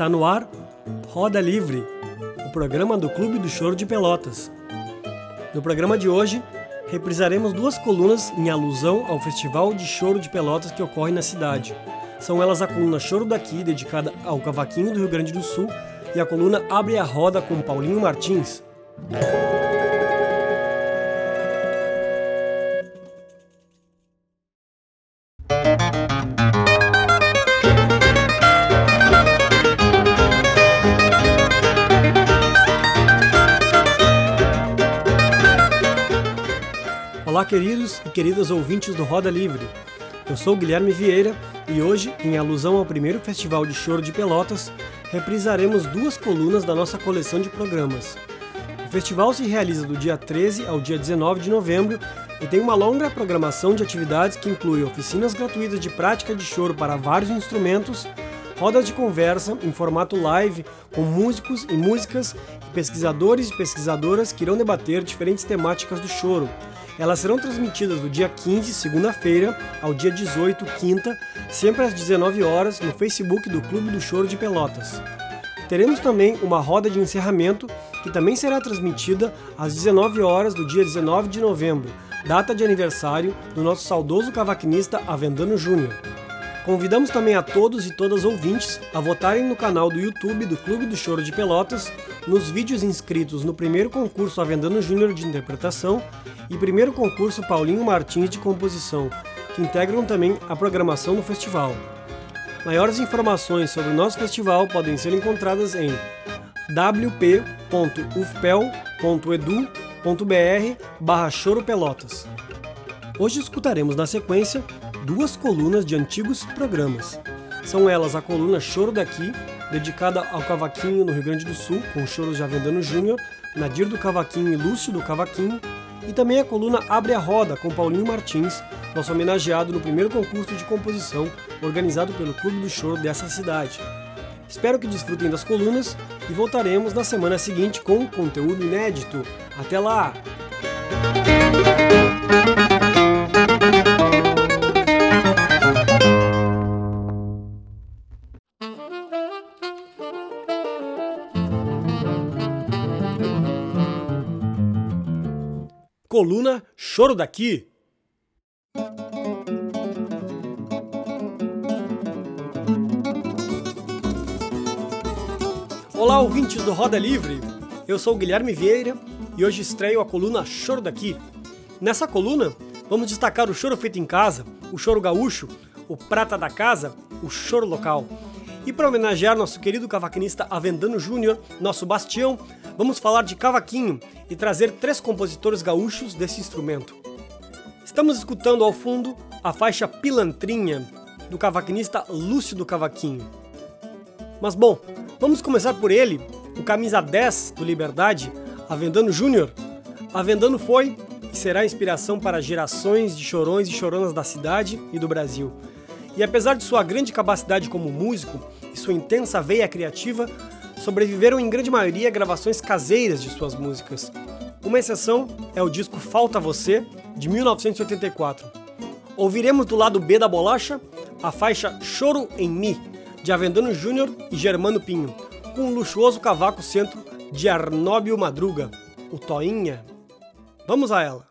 Está no ar Roda Livre, o programa do Clube do Choro de Pelotas. No programa de hoje, reprisaremos duas colunas em alusão ao Festival de Choro de Pelotas que ocorre na cidade. São elas a coluna Choro daqui, dedicada ao cavaquinho do Rio Grande do Sul, e a coluna Abre a Roda com Paulinho Martins. Queridos e queridas ouvintes do Roda Livre. Eu sou Guilherme Vieira e hoje, em alusão ao primeiro Festival de Choro de Pelotas, reprisaremos duas colunas da nossa coleção de programas. O festival se realiza do dia 13 ao dia 19 de novembro e tem uma longa programação de atividades que inclui oficinas gratuitas de prática de choro para vários instrumentos, rodas de conversa em formato live com músicos e músicas e pesquisadores e pesquisadoras que irão debater diferentes temáticas do choro elas serão transmitidas do dia 15, segunda-feira, ao dia 18, quinta, sempre às 19 horas, no Facebook do Clube do Choro de Pelotas. Teremos também uma roda de encerramento, que também será transmitida às 19 horas do dia 19 de novembro, data de aniversário do nosso saudoso cavaquinista Avendano Júnior. Convidamos também a todos e todas ouvintes a votarem no canal do YouTube do Clube do Choro de Pelotas, nos vídeos inscritos no primeiro concurso Avendano Júnior de Interpretação e primeiro concurso Paulinho Martins de Composição, que integram também a programação do festival. Maiores informações sobre o nosso festival podem ser encontradas em wp.ufpel.edu.br barra Choro Pelotas. Hoje escutaremos na sequência duas colunas de antigos programas. São elas a coluna Choro Daqui, dedicada ao cavaquinho no Rio Grande do Sul, com choros de Avendano Júnior, Nadir do Cavaquinho e Lúcio do Cavaquinho, e também a coluna Abre a Roda, com Paulinho Martins, nosso homenageado no primeiro concurso de composição organizado pelo Clube do Choro dessa cidade. Espero que desfrutem das colunas e voltaremos na semana seguinte com conteúdo inédito. Até lá! Coluna Choro Daqui. Olá, ouvintes do Roda Livre. Eu sou Guilherme Vieira e hoje estreio a coluna Choro Daqui. Nessa coluna, vamos destacar o choro feito em casa, o choro gaúcho, o prata da casa, o choro local. E para homenagear nosso querido cavaquinista Avendano Júnior, nosso bastião, vamos falar de cavaquinho e trazer três compositores gaúchos desse instrumento. Estamos escutando ao fundo a faixa Pilantrinha, do cavaquinista Lúcio do Cavaquinho. Mas bom, vamos começar por ele, o camisa 10 do Liberdade, Avendano Júnior. Avendano foi e será inspiração para gerações de chorões e choronas da cidade e do Brasil. E apesar de sua grande capacidade como músico e sua intensa veia criativa, sobreviveram em grande maioria gravações caseiras de suas músicas. Uma exceção é o disco Falta Você, de 1984. Ouviremos do lado B da bolacha a faixa Choro em Mi, de Avendano Júnior e Germano Pinho, com um luxuoso cavaco centro de Arnóbio Madruga, o Toinha. Vamos a ela!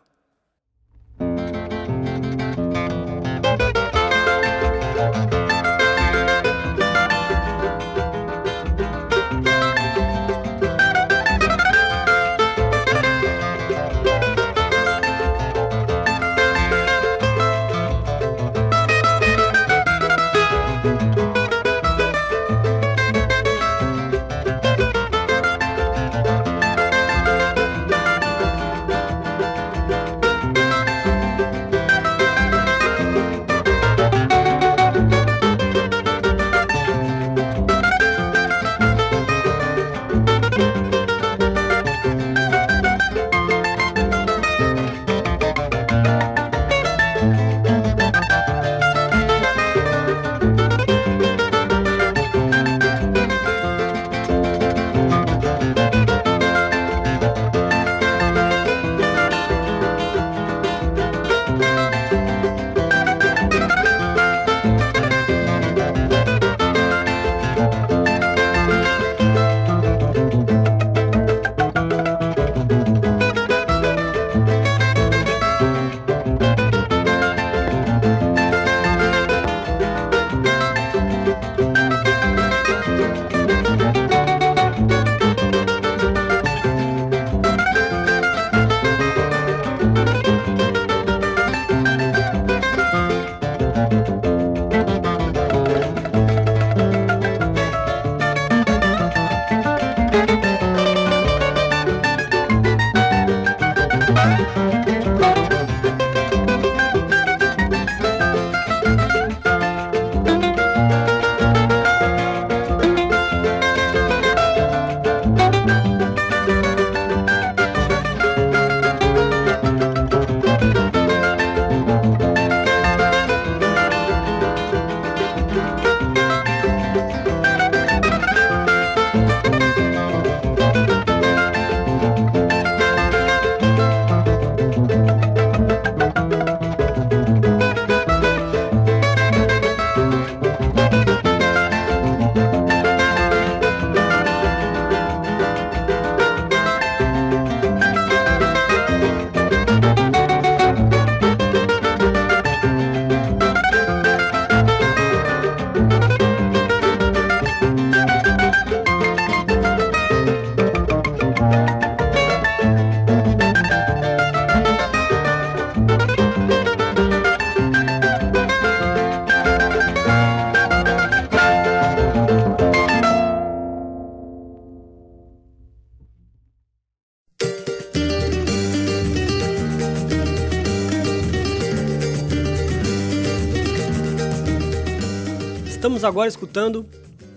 Estamos agora escutando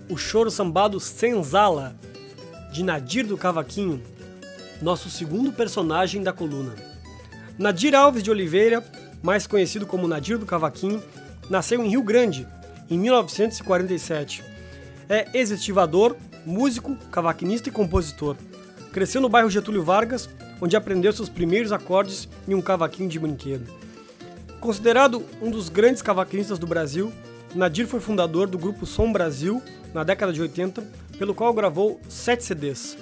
o choro sambado Senzala, de Nadir do Cavaquinho, nosso segundo personagem da coluna. Nadir Alves de Oliveira, mais conhecido como Nadir do Cavaquinho, nasceu em Rio Grande, em 1947. É ex-estivador, músico, cavaquinista e compositor. Cresceu no bairro Getúlio Vargas, onde aprendeu seus primeiros acordes em um cavaquinho de brinquedo. Considerado um dos grandes cavaquinistas do Brasil, Nadir foi fundador do grupo Som Brasil na década de 80, pelo qual gravou sete CDs.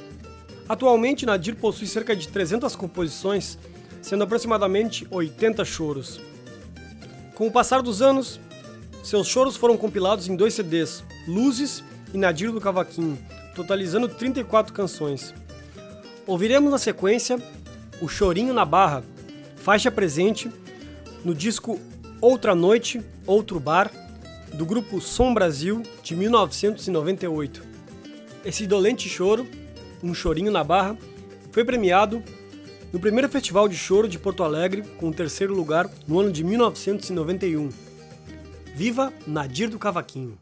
Atualmente, Nadir possui cerca de 300 composições, sendo aproximadamente 80 choros. Com o passar dos anos, seus choros foram compilados em dois CDs, Luzes e Nadir do Cavaquinho, totalizando 34 canções. Ouviremos na sequência O Chorinho na Barra, faixa presente no disco Outra Noite, Outro Bar, do grupo Som Brasil de 1998. Esse dolente choro, um chorinho na barra, foi premiado no primeiro Festival de Choro de Porto Alegre com o terceiro lugar no ano de 1991. Viva Nadir do Cavaquinho!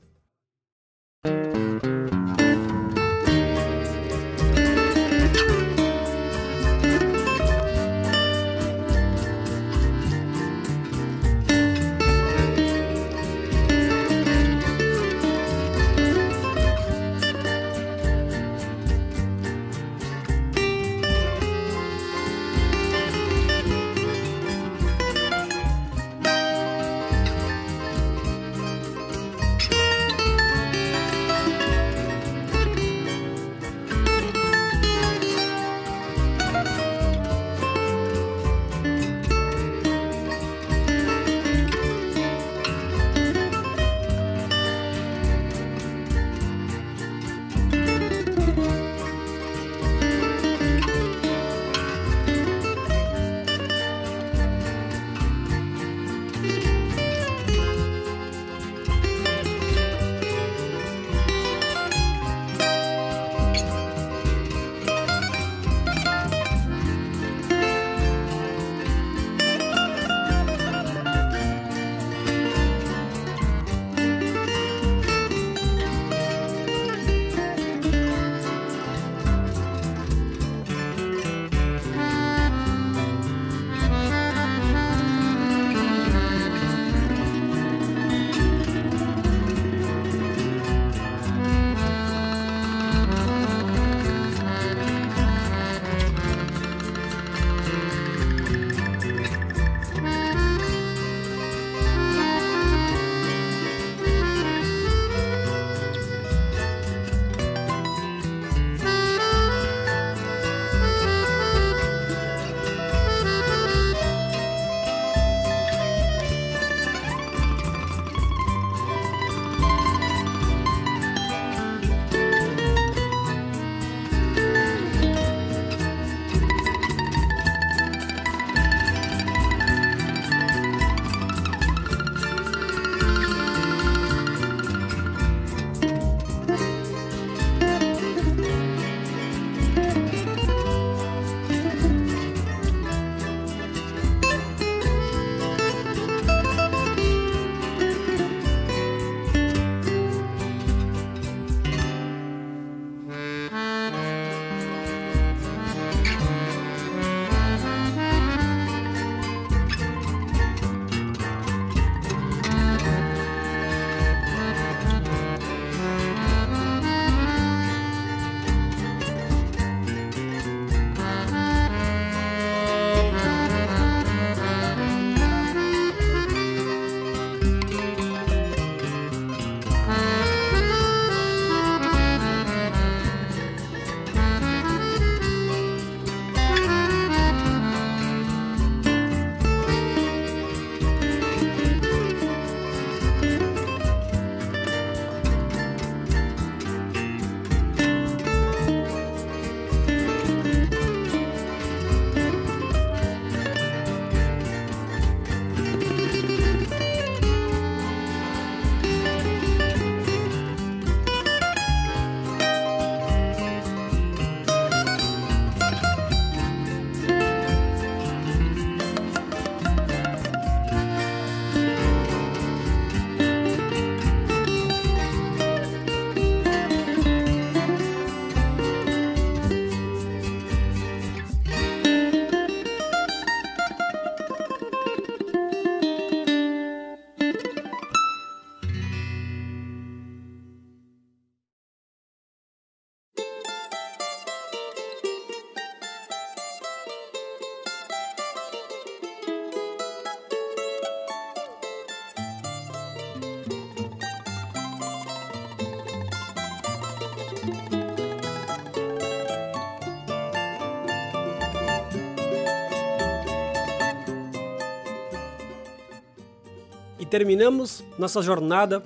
Terminamos nossa jornada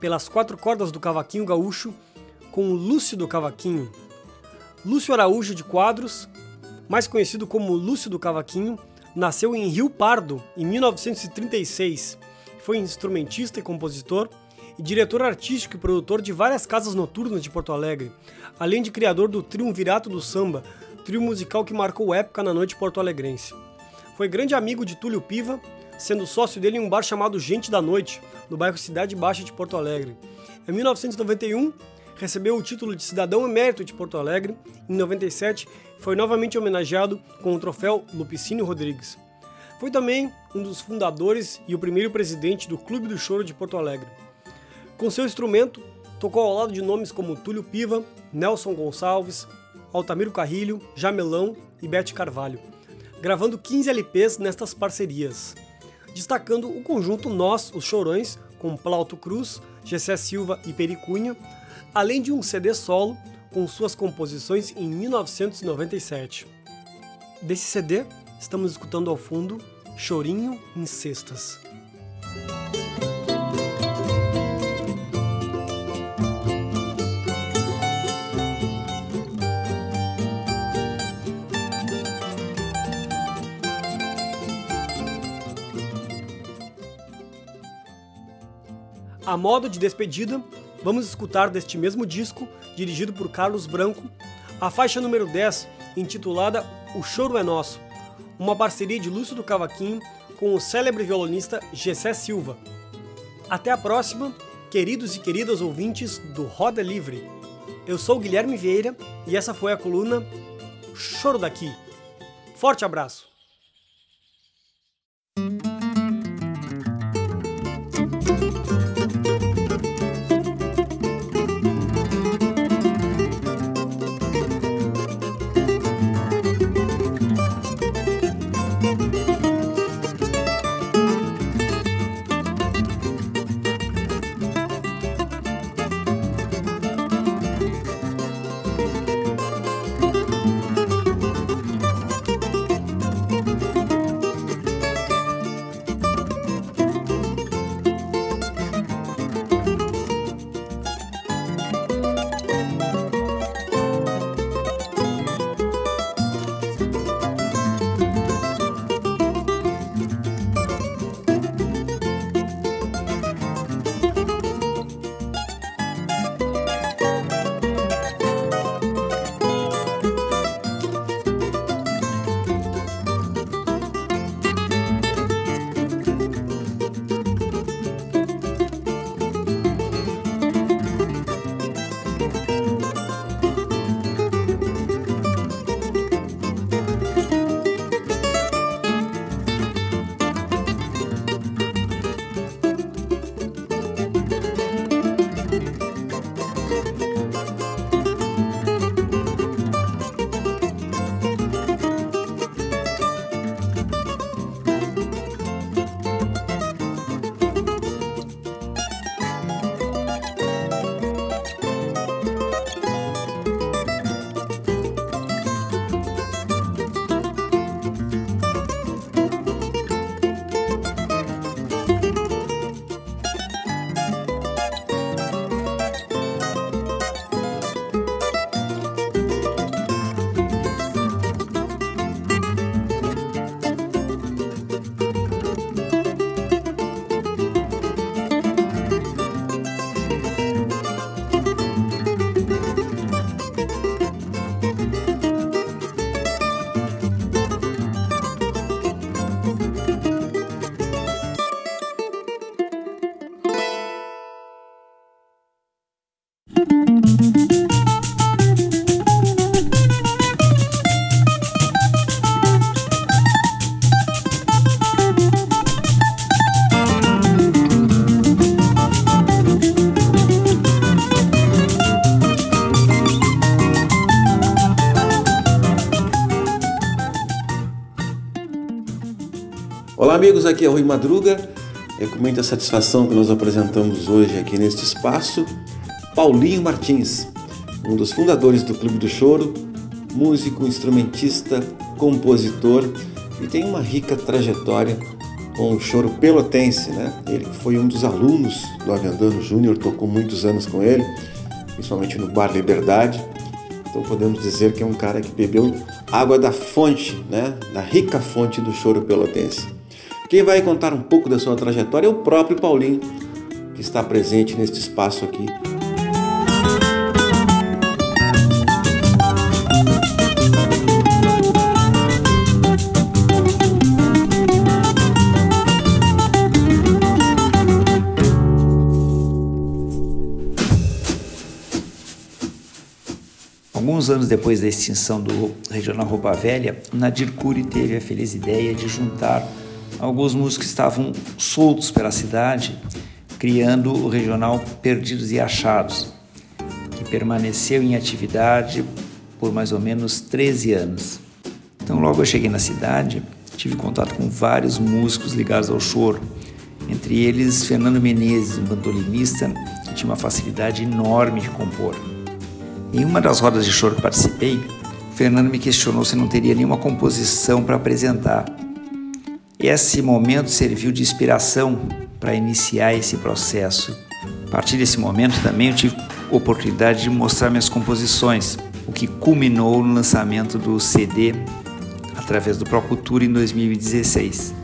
pelas quatro cordas do cavaquinho gaúcho com Lúcio do Cavaquinho. Lúcio Araújo de Quadros, mais conhecido como Lúcio do Cavaquinho, nasceu em Rio Pardo em 1936. Foi instrumentista e compositor e diretor artístico e produtor de várias casas noturnas de Porto Alegre, além de criador do Triunvirato do Samba, trio musical que marcou época na noite porto-alegrense. Foi grande amigo de Túlio Piva, sendo sócio dele em um bar chamado Gente da Noite, no bairro Cidade Baixa de Porto Alegre. Em 1991, recebeu o título de cidadão emérito de Porto Alegre. Em 97, foi novamente homenageado com o troféu Lupicínio Rodrigues. Foi também um dos fundadores e o primeiro presidente do Clube do Choro de Porto Alegre. Com seu instrumento, tocou ao lado de nomes como Túlio Piva, Nelson Gonçalves, Altamiro Carrilho, Jamelão e Bete Carvalho, gravando 15 LPs nestas parcerias, destacando o conjunto Nós, os Chorões, com Plauto Cruz, Gessé Silva e Pericunha, além de um CD solo com suas composições em 1997. Desse CD, estamos escutando ao fundo Chorinho em Cestas. A modo de despedida, vamos escutar deste mesmo disco, dirigido por Carlos Branco, a faixa número 10, intitulada O Choro é Nosso, uma parceria de Lúcio do Cavaquinho com o célebre violonista Gessé Silva. Até a próxima, queridos e queridas ouvintes do Roda Livre. Eu sou Guilherme Vieira e essa foi a coluna Choro daqui. Forte abraço! Aqui é o Rui Madruga. É com muita satisfação que nós apresentamos hoje aqui neste espaço Paulinho Martins, um dos fundadores do Clube do Choro, músico, instrumentista, compositor e tem uma rica trajetória com o choro pelotense, né? Ele foi um dos alunos do Avendano Júnior, tocou muitos anos com ele, principalmente no Bar Liberdade. Então podemos dizer que é um cara que bebeu água da fonte, né? Da rica fonte do choro pelotense. Quem vai contar um pouco da sua trajetória é o próprio Paulinho, que está presente neste espaço aqui. Alguns anos depois da extinção do Regional Roupa Velha, Nadir Cury teve a feliz ideia de juntar alguns músicos estavam soltos pela cidade, criando o Regional Perdidos e Achados, que permaneceu em atividade por mais ou menos 13 anos. Então, logo eu cheguei na cidade, tive contato com vários músicos ligados ao choro, entre eles Fernando Menezes, um bandolinista que tinha uma facilidade enorme de compor. Em uma das rodas de choro que participei, Fernando me questionou se não teria nenhuma composição para apresentar. Esse momento serviu de inspiração para iniciar esse processo. A partir desse momento também eu tive oportunidade de mostrar minhas composições, o que culminou no lançamento do CD através do Procultura em 2016.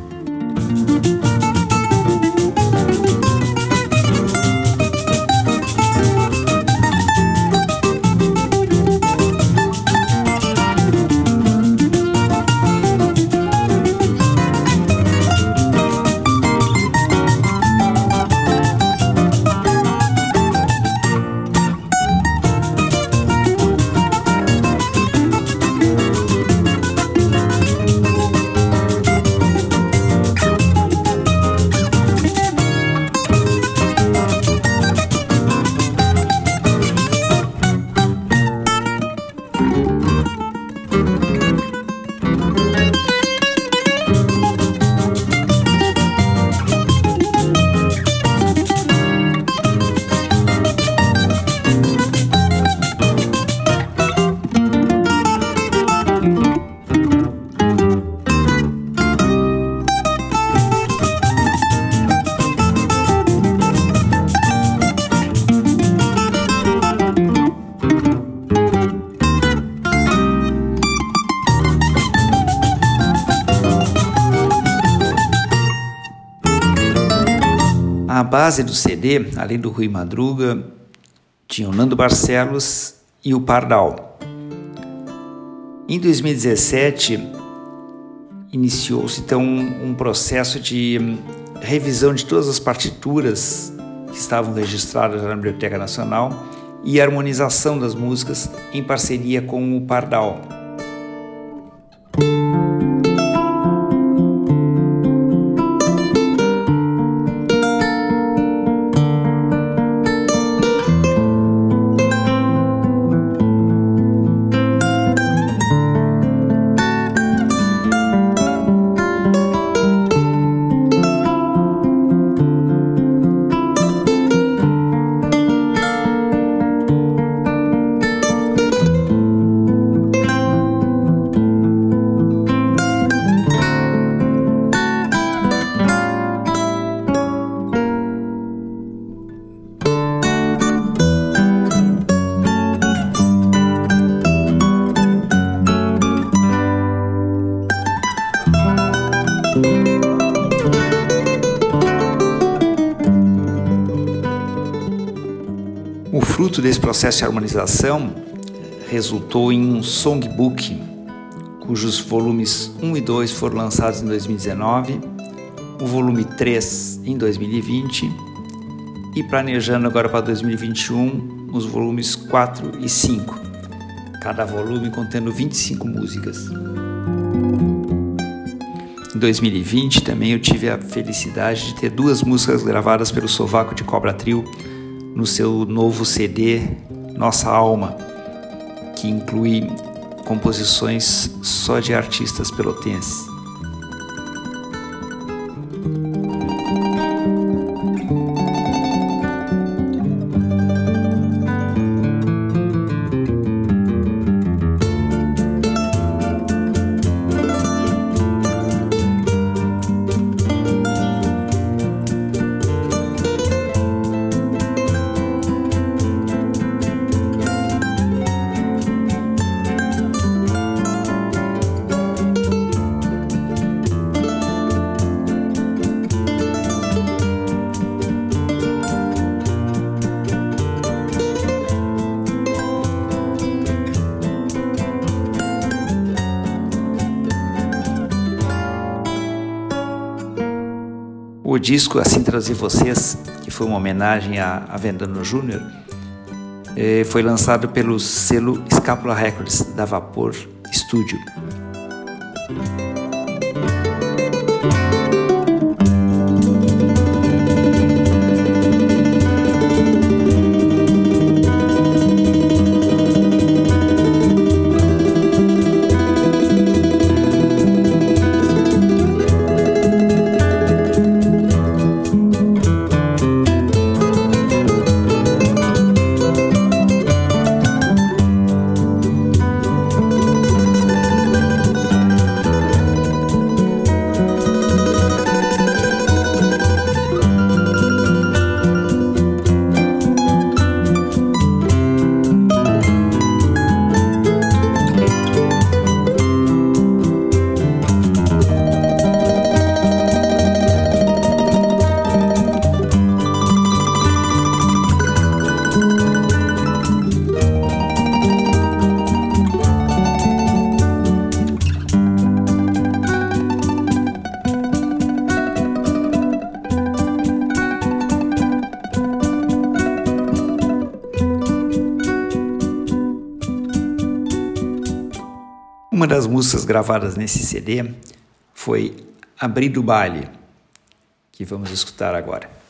Base do CD, além do Rui Madruga, tinha o Nando Barcelos e o Pardal. Em 2017, iniciou-se então um processo de revisão de todas as partituras que estavam registradas na Biblioteca Nacional e harmonização das músicas em parceria com o Pardal. Fruto desse processo de harmonização resultou em um songbook, cujos volumes 1 e 2 foram lançados em 2019, o volume 3 em 2020 e planejando agora para 2021 os volumes 4 e 5, cada volume contendo 25 músicas. Em 2020 também eu tive a felicidade de ter duas músicas gravadas pelo Sovaco de Cobra Trio no seu novo CD Nossa Alma, que inclui composições só de artistas pelotenses. Disco Assim Trazer Vocês, que foi uma homenagem a, a Vendano Júnior, eh, foi lançado pelo selo Scapula Records da Vapor Studio. Uma das músicas gravadas nesse CD foi Abrir do Baile, que vamos escutar agora.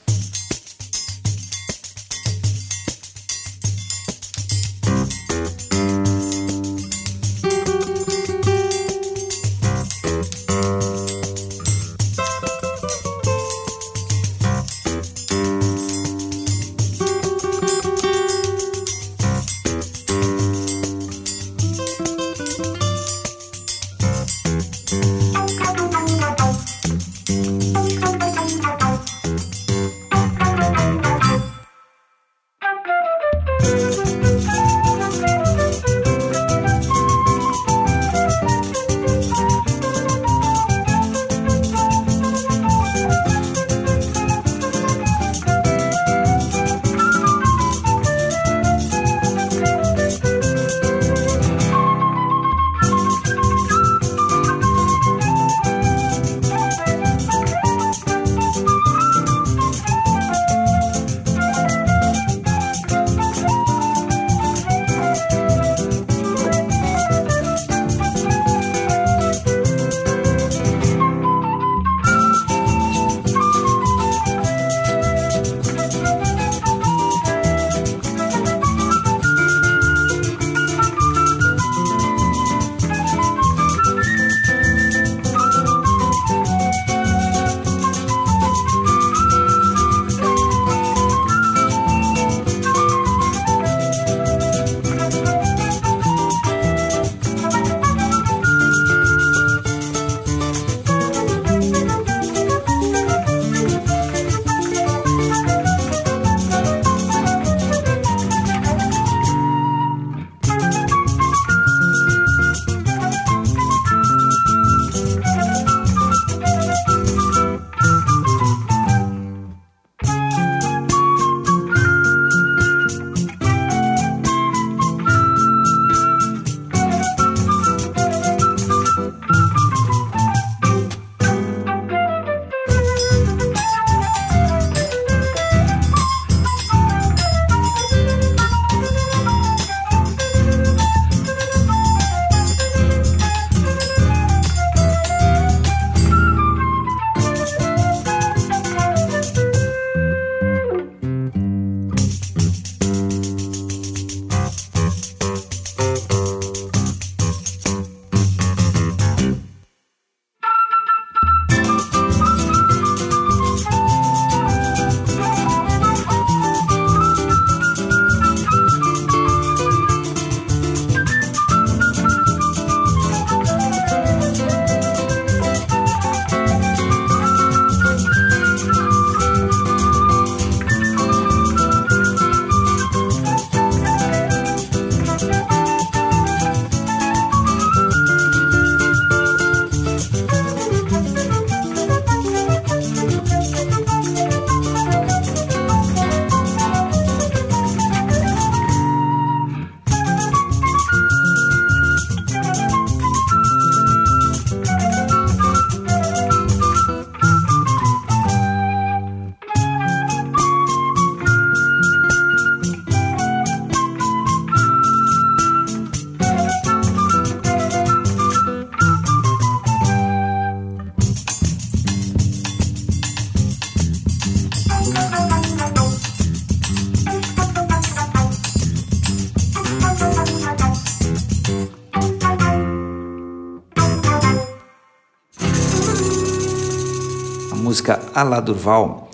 Alá Durval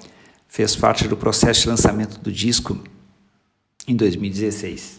fez parte do processo de lançamento do disco em 2016.